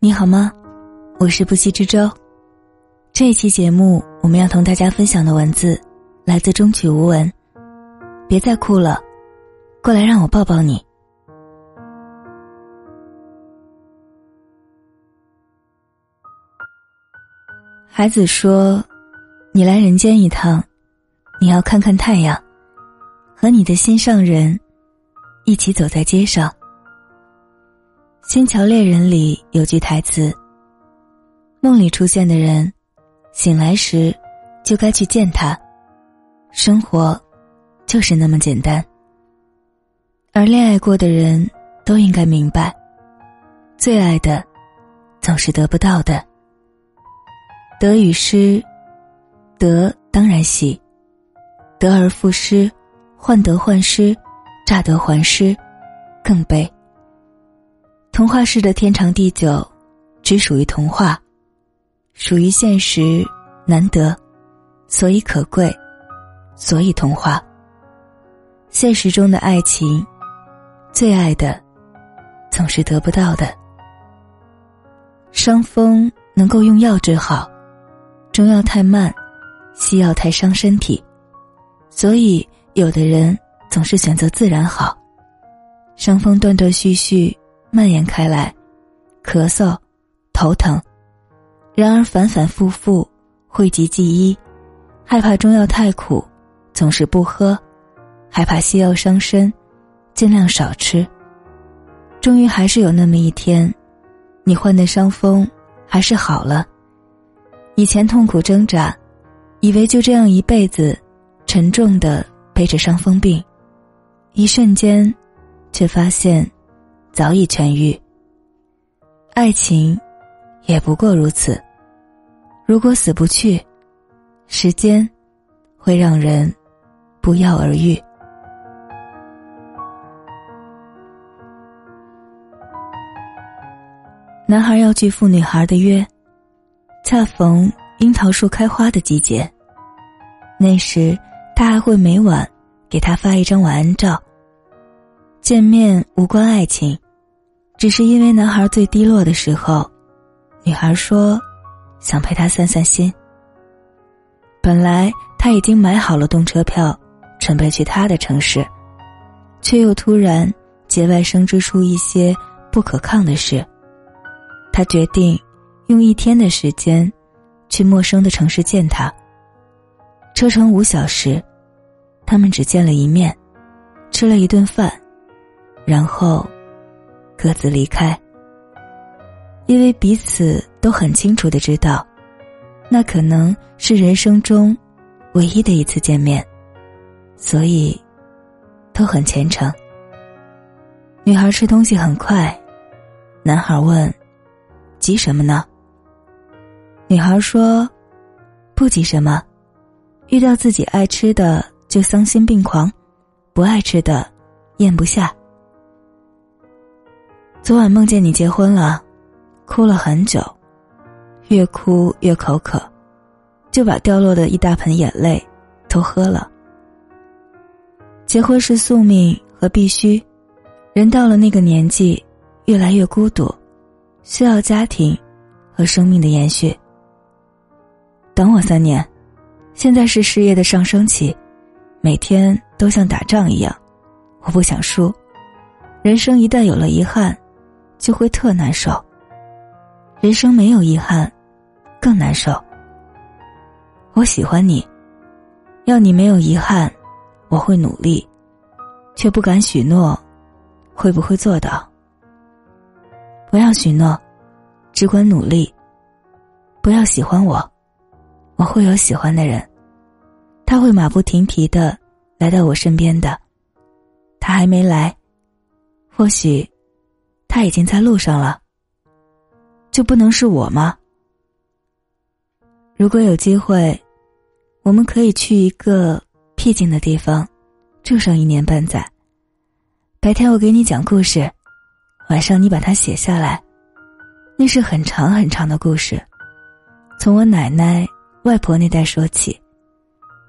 你好吗？我是不息之舟。这一期节目，我们要同大家分享的文字来自中曲无闻。别再哭了，过来让我抱抱你。孩子说：“你来人间一趟，你要看看太阳，和你的心上人一起走在街上。”《新桥恋人》里有句台词：“梦里出现的人，醒来时就该去见他。”生活就是那么简单。而恋爱过的人都应该明白，最爱的总是得不到的。得与失，得当然喜；得而复失，患得患失，乍得还失，更悲。童话式的天长地久，只属于童话，属于现实难得，所以可贵，所以童话。现实中的爱情，最爱的，总是得不到的。伤风能够用药治好，中药太慢，西药太伤身体，所以有的人总是选择自然好。伤风断断续续。蔓延开来，咳嗽、头疼，然而反反复复，讳疾忌医，害怕中药太苦，总是不喝，害怕西药伤身，尽量少吃。终于还是有那么一天，你患的伤风还是好了。以前痛苦挣扎，以为就这样一辈子，沉重的背着伤风病，一瞬间，却发现。早已痊愈。爱情，也不过如此。如果死不去，时间会让人不药而愈。男孩要拒赴女孩的约，恰逢樱桃树开花的季节。那时，他还会每晚给她发一张晚安照。见面无关爱情。只是因为男孩最低落的时候，女孩说想陪他散散心。本来他已经买好了动车票，准备去他的城市，却又突然节外生枝出一些不可抗的事。他决定用一天的时间去陌生的城市见他。车程五小时，他们只见了一面，吃了一顿饭，然后。各自离开，因为彼此都很清楚的知道，那可能是人生中唯一的一次见面，所以都很虔诚。女孩吃东西很快，男孩问：“急什么呢？”女孩说：“不急什么，遇到自己爱吃的就丧心病狂，不爱吃的咽不下。”昨晚梦见你结婚了，哭了很久，越哭越口渴，就把掉落的一大盆眼泪都喝了。结婚是宿命和必须，人到了那个年纪，越来越孤独，需要家庭和生命的延续。等我三年，现在是事业的上升期，每天都像打仗一样，我不想输。人生一旦有了遗憾。就会特难受。人生没有遗憾，更难受。我喜欢你，要你没有遗憾，我会努力，却不敢许诺，会不会做到？不要许诺，只管努力。不要喜欢我，我会有喜欢的人，他会马不停蹄的来到我身边的。他还没来，或许。他已经在路上了，就不能是我吗？如果有机会，我们可以去一个僻静的地方，住上一年半载。白天我给你讲故事，晚上你把它写下来。那是很长很长的故事，从我奶奶、外婆那代说起，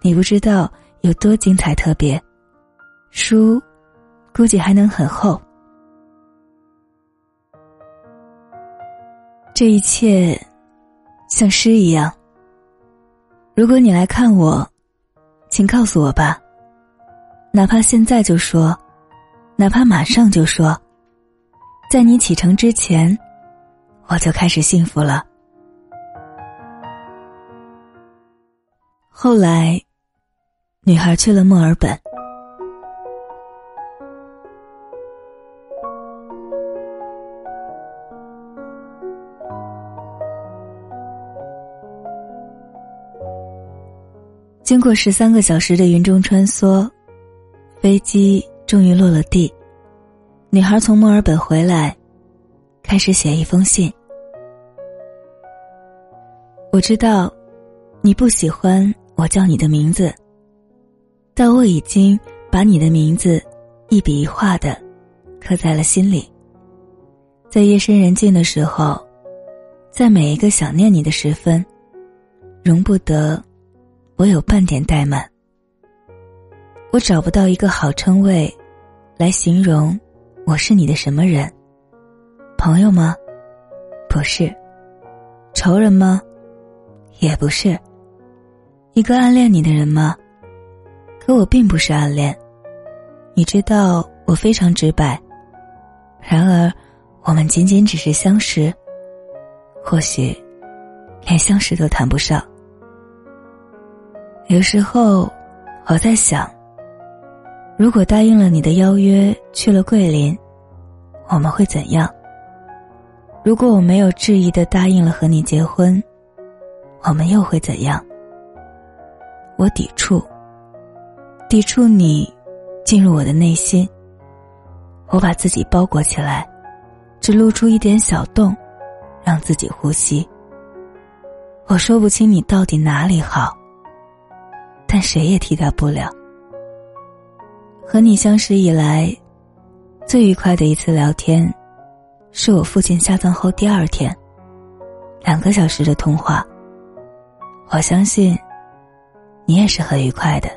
你不知道有多精彩特别。书，估计还能很厚。这一切像诗一样。如果你来看我，请告诉我吧。哪怕现在就说，哪怕马上就说，在你启程之前，我就开始幸福了。后来，女孩去了墨尔本。经过十三个小时的云中穿梭，飞机终于落了地。女孩从墨尔本回来，开始写一封信。我知道，你不喜欢我叫你的名字，但我已经把你的名字一笔一画的刻在了心里。在夜深人静的时候，在每一个想念你的时分，容不得。我有半点怠慢，我找不到一个好称谓，来形容我是你的什么人？朋友吗？不是。仇人吗？也不是。一个暗恋你的人吗？可我并不是暗恋。你知道我非常直白。然而，我们仅仅只是相识，或许连相识都谈不上。有时候，我在想，如果答应了你的邀约去了桂林，我们会怎样？如果我没有质疑的答应了和你结婚，我们又会怎样？我抵触，抵触你进入我的内心。我把自己包裹起来，只露出一点小洞，让自己呼吸。我说不清你到底哪里好。但谁也替代不了。和你相识以来，最愉快的一次聊天，是我父亲下葬后第二天，两个小时的通话。我相信，你也是很愉快的。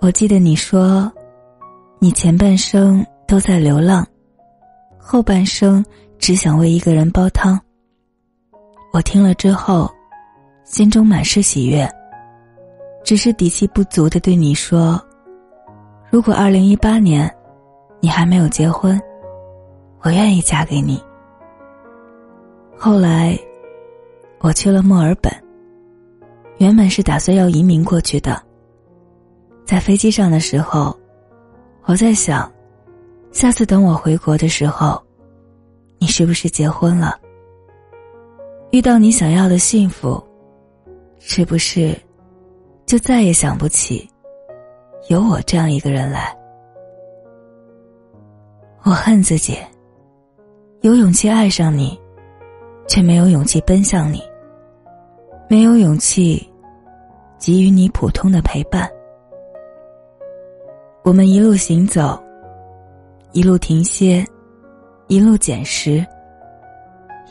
我记得你说，你前半生都在流浪，后半生只想为一个人煲汤。我听了之后，心中满是喜悦。只是底气不足的对你说：“如果二零一八年，你还没有结婚，我愿意嫁给你。”后来，我去了墨尔本。原本是打算要移民过去的。在飞机上的时候，我在想，下次等我回国的时候，你是不是结婚了？遇到你想要的幸福，是不是？就再也想不起，有我这样一个人来。我恨自己，有勇气爱上你，却没有勇气奔向你；没有勇气给予你普通的陪伴。我们一路行走，一路停歇，一路捡拾，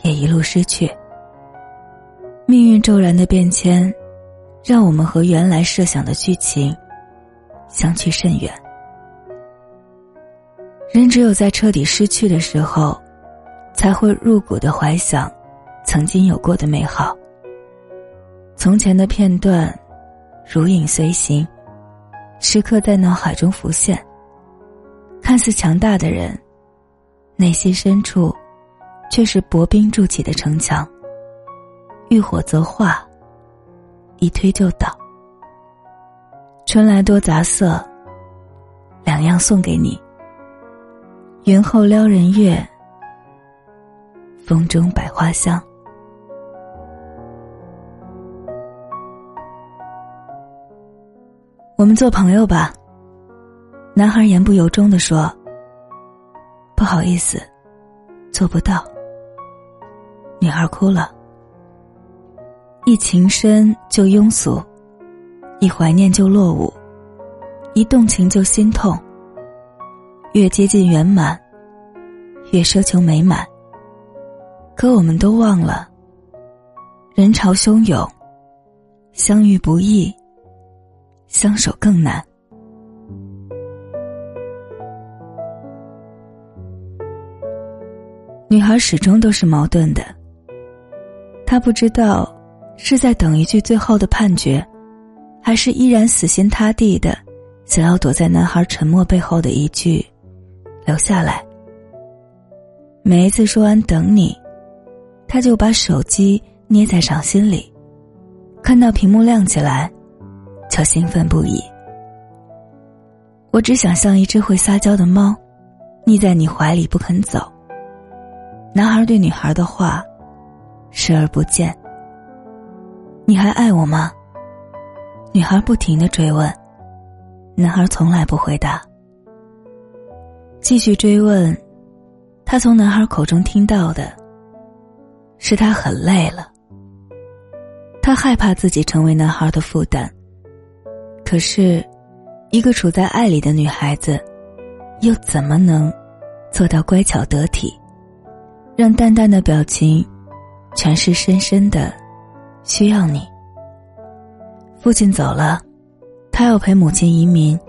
也一路失去。命运骤然的变迁。让我们和原来设想的剧情相去甚远。人只有在彻底失去的时候，才会入骨的怀想曾经有过的美好。从前的片段，如影随形，时刻在脑海中浮现。看似强大的人，内心深处却是薄冰筑起的城墙。遇火则化。一推就倒。春来多杂色，两样送给你。云后撩人月，风中百花香。我们做朋友吧。男孩言不由衷的说：“不好意思，做不到。”女孩哭了。一情深就庸俗，一怀念就落伍，一动情就心痛。越接近圆满，越奢求美满。可我们都忘了，人潮汹涌，相遇不易，相守更难。女孩始终都是矛盾的。她不知道是在等一句最后的判决，还是依然死心塌地的想要躲在男孩沉默背后的一句“留下来”。每一次说完“等你”，他就把手机捏在掌心里，看到屏幕亮起来，就兴奋不已。我只想像一只会撒娇的猫，腻在你怀里不肯走。男孩对女孩的话，视而不见。你还爱我吗？女孩不停的追问。男孩从来不回答。继续追问。他从男孩口中听到的，是他很累了。他害怕自己成为男孩的负担。可是，一个处在爱里的女孩子，又怎么能做到乖巧得体，让淡淡的表情，诠释深深的需要你？父亲走了，他要陪母亲移民，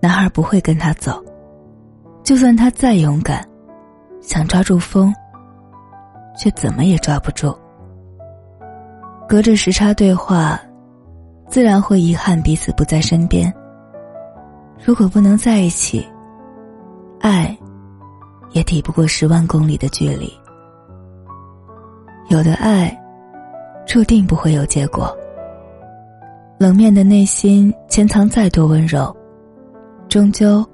男孩不会跟他走，就算他再勇敢。想抓住风，却怎么也抓不住。隔着时差对话，自然会遗憾彼此不在身边。如果不能在一起，爱也抵不过十万公里的距离。有的爱，注定不会有结果。冷面的内心潜藏再多温柔，终究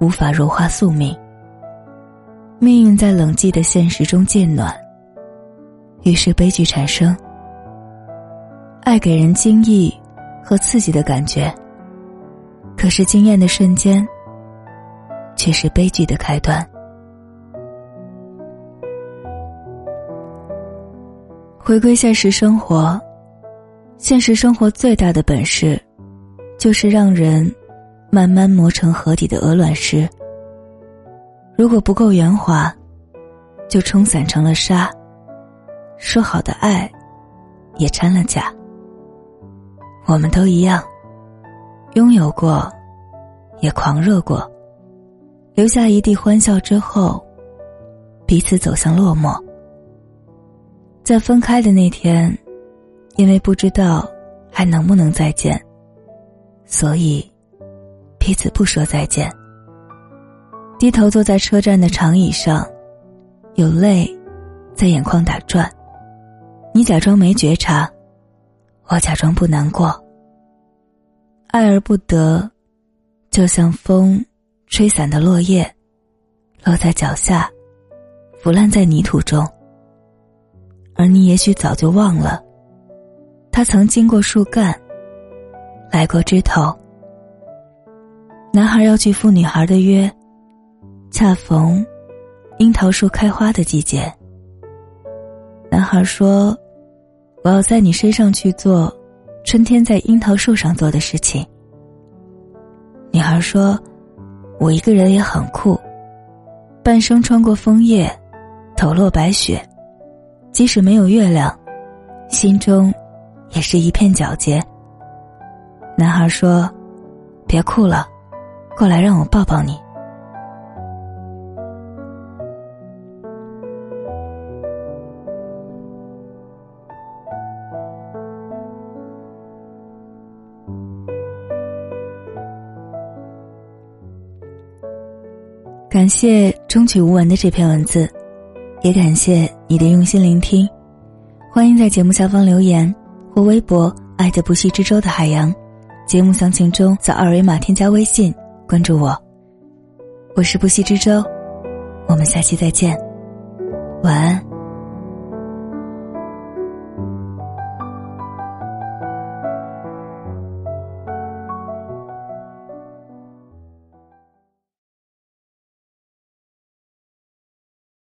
无法融化宿命。命运在冷寂的现实中渐暖，于是悲剧产生。爱给人惊异和刺激的感觉，可是惊艳的瞬间，却是悲剧的开端。回归现实生活，现实生活最大的本事，就是让人慢慢磨成河底的鹅卵石。如果不够圆滑，就冲散成了沙。说好的爱，也掺了假。我们都一样，拥有过，也狂热过，留下一地欢笑之后，彼此走向落寞。在分开的那天，因为不知道还能不能再见，所以彼此不说再见。低头坐在车站的长椅上，有泪在眼眶打转。你假装没觉察，我假装不难过。爱而不得，就像风吹散的落叶，落在脚下，腐烂在泥土中。而你也许早就忘了，他曾经过树干，来过枝头。男孩要去赴女孩的约。恰逢樱桃树开花的季节，男孩说：“我要在你身上去做春天在樱桃树上做的事情。”女孩说：“我一个人也很酷，半生穿过枫叶，抖落白雪，即使没有月亮，心中也是一片皎洁。”男孩说：“别哭了，过来让我抱抱你。”感谢终曲无闻的这篇文字，也感谢你的用心聆听。欢迎在节目下方留言或微博“爱的不息之舟”的海洋，节目详情中扫二维码添加微信关注我。我是不息之舟，我们下期再见，晚安。